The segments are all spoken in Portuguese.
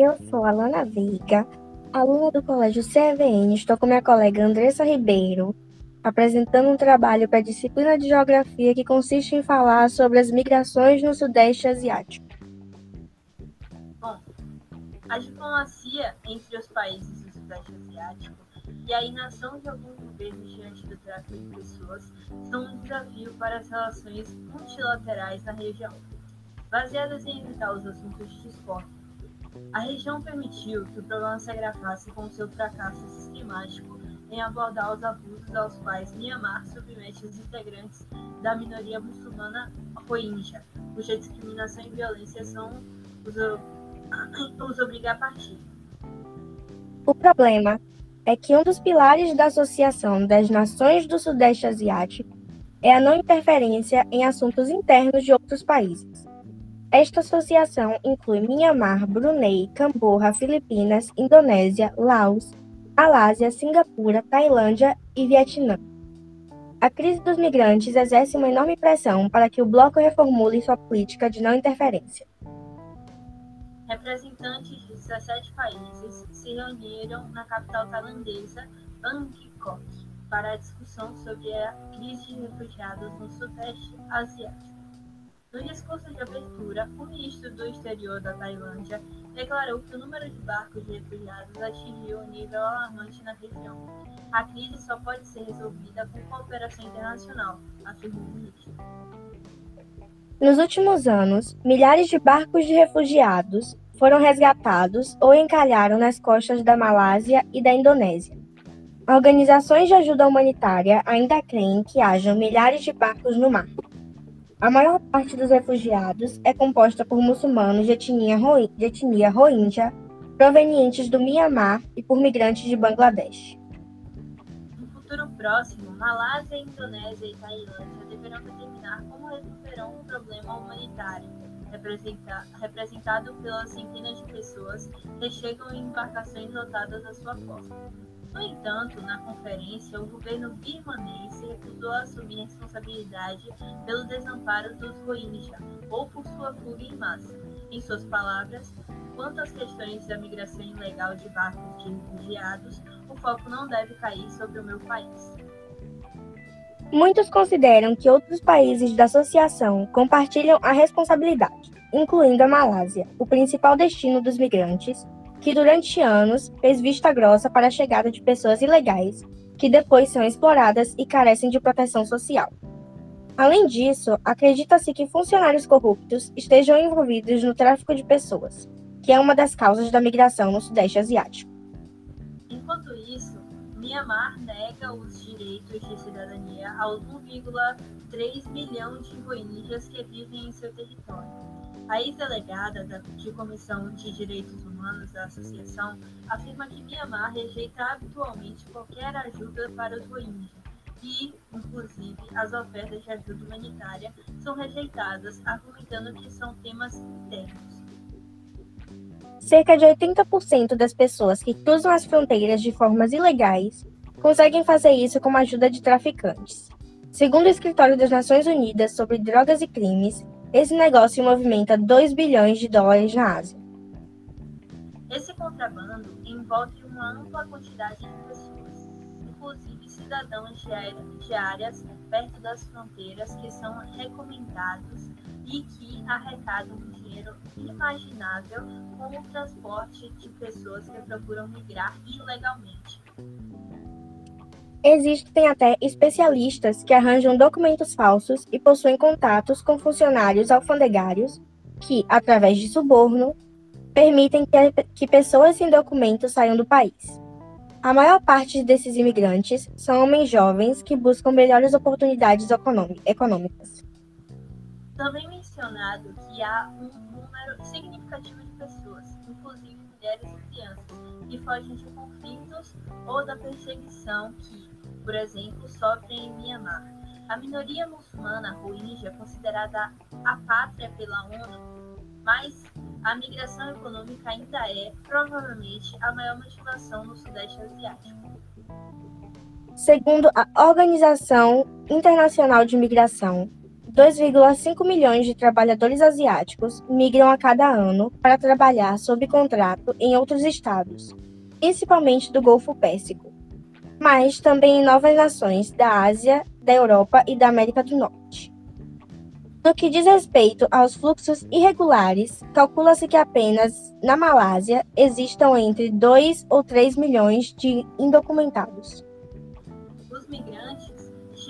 eu sou Alana Veiga, aluna do Colégio CVN. Estou com minha colega Andressa Ribeiro, apresentando um trabalho para a disciplina de Geografia que consiste em falar sobre as migrações no Sudeste Asiático. Bom, a diplomacia entre os países do Sudeste Asiático e a inação de alguns governos diante do tráfico de pessoas são um desafio para as relações multilaterais na região, baseadas em evitar os assuntos de discórdia a região permitiu que o problema se agravasse com seu fracasso sistemático em abordar os abusos aos quais Myanmar submete os integrantes da minoria muçulmana rohingya, cuja discriminação e violência são os, os obriga a partir. O problema é que um dos pilares da Associação das Nações do Sudeste Asiático é a não interferência em assuntos internos de outros países. Esta associação inclui Myanmar, Brunei, Camborra, Filipinas, Indonésia, Laos, Malásia, Singapura, Tailândia e Vietnã. A crise dos migrantes exerce uma enorme pressão para que o bloco reformule sua política de não interferência. Representantes de 17 países se reuniram na capital tailandesa, Bangkok, para a discussão sobre a crise de refugiados no Sudeste Asiático. No discurso de abertura, o ministro do Exterior da Tailândia declarou que o número de barcos de refugiados atingiu um nível alarmante na região. A crise só pode ser resolvida com cooperação internacional, afirmou o ministro. Nos últimos anos, milhares de barcos de refugiados foram resgatados ou encalharam nas costas da Malásia e da Indonésia. Organizações de ajuda humanitária ainda creem que hajam milhares de barcos no mar. A maior parte dos refugiados é composta por muçulmanos de etnia, de etnia rohingya, provenientes do Mianmar e por migrantes de Bangladesh. No futuro próximo, Malásia, Indonésia e Tailândia deverão determinar como resolverão o problema humanitário, representado pelas centenas de pessoas que chegam em embarcações lotadas à sua costa. No entanto, na conferência, o governo birmanês recusou assumir responsabilidade pelo desamparo dos Rohingya ou por sua fuga em massa. Em suas palavras, quanto às questões da migração ilegal de barcos de refugiados, o foco não deve cair sobre o meu país. Muitos consideram que outros países da associação compartilham a responsabilidade, incluindo a Malásia, o principal destino dos migrantes, que durante anos fez vista grossa para a chegada de pessoas ilegais, que depois são exploradas e carecem de proteção social. Além disso, acredita-se que funcionários corruptos estejam envolvidos no tráfico de pessoas, que é uma das causas da migração no Sudeste Asiático. Enquanto isso, Myanmar nega os direitos de cidadania aos 1,3 milhão de rohingyas que vivem em seu território. A ex-delegada de Comissão de Direitos Humanos da associação afirma que Myanmar rejeita habitualmente qualquer ajuda para os Rohingya e, inclusive, as ofertas de ajuda humanitária são rejeitadas, argumentando que são temas internos. Cerca de 80% das pessoas que cruzam as fronteiras de formas ilegais conseguem fazer isso com a ajuda de traficantes. Segundo o Escritório das Nações Unidas sobre Drogas e Crimes, esse negócio movimenta 2 bilhões de dólares na Ásia. Esse contrabando envolve uma ampla quantidade de pessoas, inclusive cidadãos de áreas perto das fronteiras que são recomendados e que arrecadam um dinheiro imaginável com o transporte de pessoas que procuram migrar ilegalmente. Existem até especialistas que arranjam documentos falsos e possuem contatos com funcionários alfandegários que, através de suborno, permitem que, que pessoas sem documentos saiam do país. A maior parte desses imigrantes são homens jovens que buscam melhores oportunidades econômicas. Também mencionado que há um número significativo de pessoas, inclusive mulheres e crianças, que fogem de conflitos ou da perseguição que, por exemplo, sofrem em Myanmar. A minoria muçulmana rohingya considerada a pátria pela ONU, mas a migração econômica ainda é, provavelmente, a maior motivação no Sudeste Asiático. Segundo a Organização Internacional de Migração, 2,5 milhões de trabalhadores asiáticos migram a cada ano para trabalhar sob contrato em outros estados, principalmente do Golfo Pérsico, mas também em novas nações da Ásia, da Europa e da América do Norte. No que diz respeito aos fluxos irregulares, calcula-se que apenas na Malásia existam entre 2 ou 3 milhões de indocumentados. Os migrantes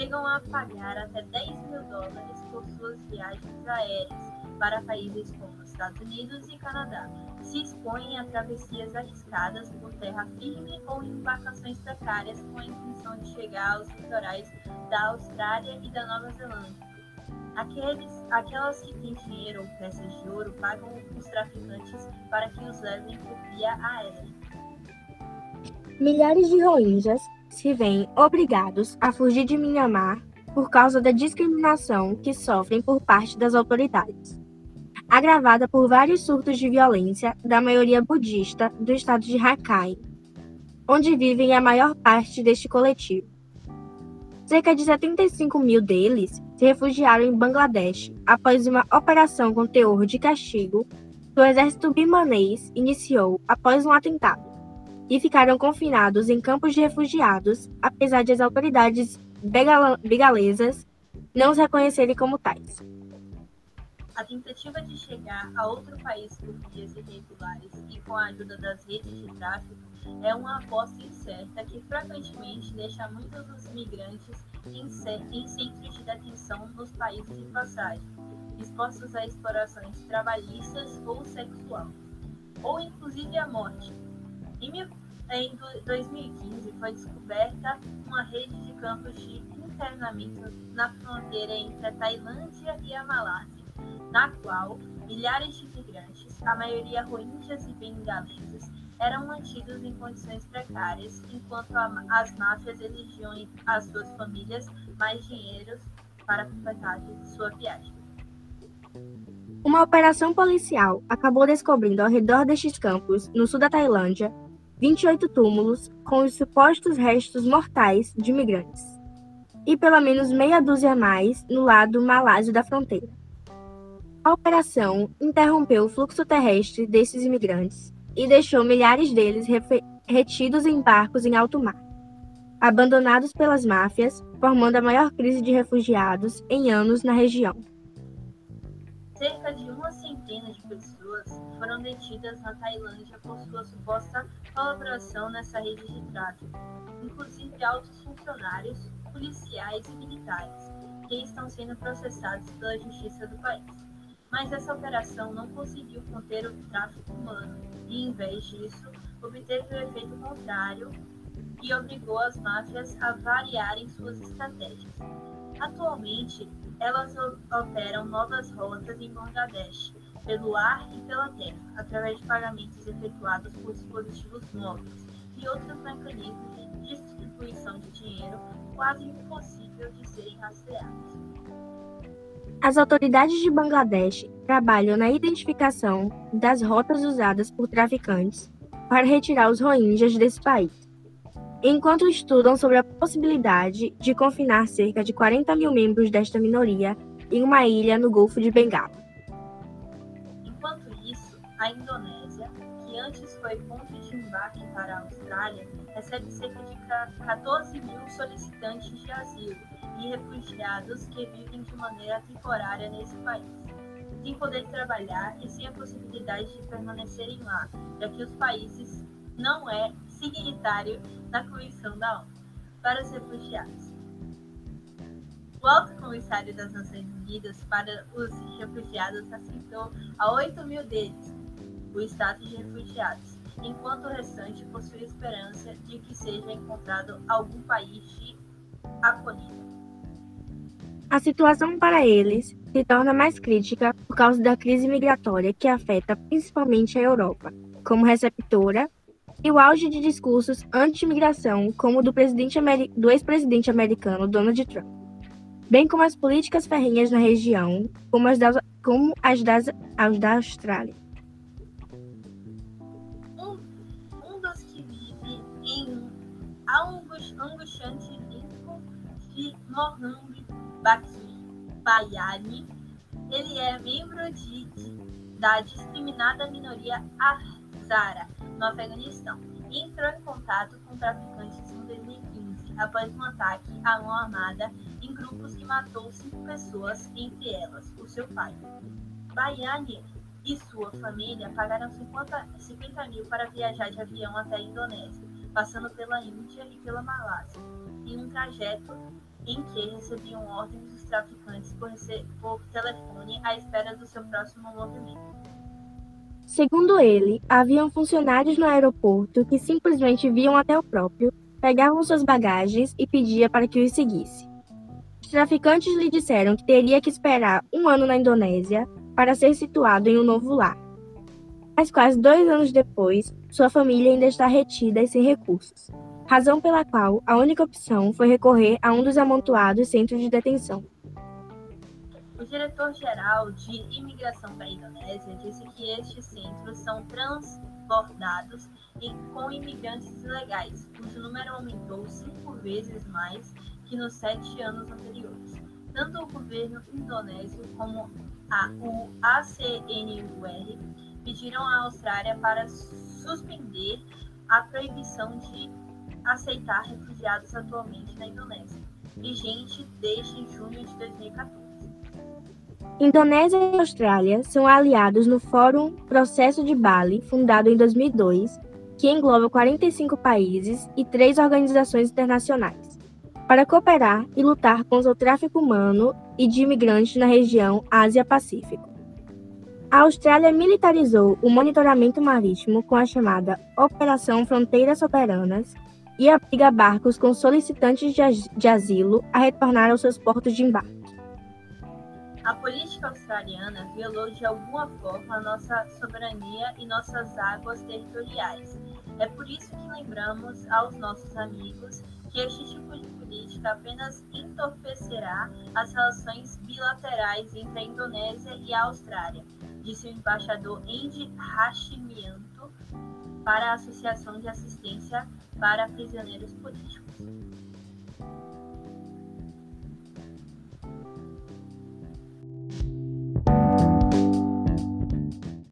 chegam a pagar até 10 mil dólares por suas viagens aéreas para países como Estados Unidos e Canadá. Se expõem a travessias arriscadas por terra firme ou em embarcações precárias com a intenção de chegar aos litorais da Austrália e da Nova Zelândia Aqueles, aquelas que têm dinheiro ou peças de ouro pagam os traficantes para que os levem por via aérea. Milhares de rohingyas se veem obrigados a fugir de Myanmar por causa da discriminação que sofrem por parte das autoridades, agravada por vários surtos de violência da maioria budista do estado de Rakhine, onde vivem a maior parte deste coletivo. Cerca de 75 mil deles se refugiaram em Bangladesh após uma operação com teor de castigo que o exército birmanês iniciou após um atentado e ficaram confinados em campos de refugiados, apesar de as autoridades bigalesas não os reconhecerem como tais. A tentativa de chegar a outro país por vias irregulares e com a ajuda das redes de tráfico é uma aposta incerta que frequentemente deixa muitos dos migrantes em, em centros de detenção nos países de passagem, expostos a explorações trabalhistas ou sexual, ou inclusive à morte. Em, em 2015 foi descoberta uma rede de campos de internamento na fronteira entre a Tailândia e a Malásia, na qual milhares de migrantes, a maioria rohingyas e bengaleses, eram mantidos em condições precárias, enquanto as máfias exigiam às suas famílias mais dinheiro para completar sua viagem. Uma operação policial acabou descobrindo ao redor destes campos, no sul da Tailândia, 28 túmulos com os supostos restos mortais de imigrantes, e pelo menos meia dúzia mais no lado malásio da fronteira. A operação interrompeu o fluxo terrestre desses imigrantes e deixou milhares deles retidos em barcos em alto mar, abandonados pelas máfias, formando a maior crise de refugiados em anos na região. Cerca de uma centena de pessoas foram detidas na Tailândia por sua suposta colaboração nessa rede de tráfico, inclusive altos funcionários, policiais e militares, que estão sendo processados pela justiça do país. Mas essa operação não conseguiu conter o tráfico humano e, em vez disso, obteve o efeito contrário e obrigou as máfias a variarem suas estratégias. Atualmente, elas operam novas rotas em Bangladesh, pelo ar e pela terra, através de pagamentos efetuados por dispositivos móveis e outros mecanismos de distribuição de dinheiro quase impossível de serem rastreados. As autoridades de Bangladesh trabalham na identificação das rotas usadas por traficantes para retirar os rohingyas desse país, enquanto estudam sobre a possibilidade de confinar cerca de 40 mil membros desta minoria em uma ilha no Golfo de Bengala. Enquanto isso, a Indonésia, que antes foi ponto de embarque para a Austrália, recebe cerca de 14 mil solicitantes de asilo e refugiados que vivem de maneira temporária nesse país, sem poder trabalhar e sem a possibilidade de permanecerem lá, já que os países não é signatário da Convenção da ONU para os refugiados. O Alto Comissário das Nações Unidas para os Refugiados aceitou a 8 mil deles o status de refugiados, enquanto o restante possui esperança de que seja encontrado algum país de acolhida. A situação para eles se torna mais crítica por causa da crise migratória que afeta principalmente a Europa, como receptora, e o auge de discursos anti-imigração, como o do, do ex-presidente americano Donald Trump, bem como as políticas ferrenhas na região, como as, da, como as, das, as da Austrália. Um, um dos que vive em angustiante risco de Mohammed Baksui Bayani, ele é membro de, da discriminada minoria Hazara, no Afeganistão, e entrou em contato com traficantes em 2015 após um ataque à mão armada em grupos que matou cinco pessoas, entre elas o seu pai. Bayani e sua família pagaram 50, 50 mil para viajar de avião até a Indonésia, passando pela Índia e pela Malásia, em um trajeto em que recebiam ordens dos traficantes por, por telefone à espera do seu próximo movimento. Segundo ele, haviam funcionários no aeroporto que simplesmente viam até o próprio, pegavam suas bagagens e pedia para que os seguisse. Os traficantes lhe disseram que teria que esperar um ano na Indonésia para ser situado em um novo lar. Mas quase dois anos depois, sua família ainda está retida e sem recursos, razão pela qual a única opção foi recorrer a um dos amontoados centros de detenção. O diretor-geral de imigração da Indonésia disse que estes centros são transbordados com imigrantes ilegais, cujo número aumentou cinco vezes mais que nos sete anos anteriores. Tanto o governo indonésio como a, o ACNUR pediram à Austrália para suspender a proibição de aceitar refugiados atualmente na Indonésia, vigente desde junho de 2014. Indonésia e Austrália são aliados no Fórum Processo de Bali, fundado em 2002, que engloba 45 países e três organizações internacionais para cooperar e lutar contra o tráfico humano e de imigrantes na região Ásia-Pacífico. A Austrália militarizou o monitoramento marítimo com a chamada Operação Fronteiras Soberanas e abriga barcos com solicitantes de asilo a retornar aos seus portos de embarque. A política australiana violou de alguma forma nossa soberania e nossas águas territoriais. É por isso que lembramos aos nossos amigos que este tipo de política apenas entorpecerá as relações bilaterais entre a Indonésia e a Austrália, disse o embaixador Andy Hashimianto para a Associação de Assistência para Prisioneiros Políticos.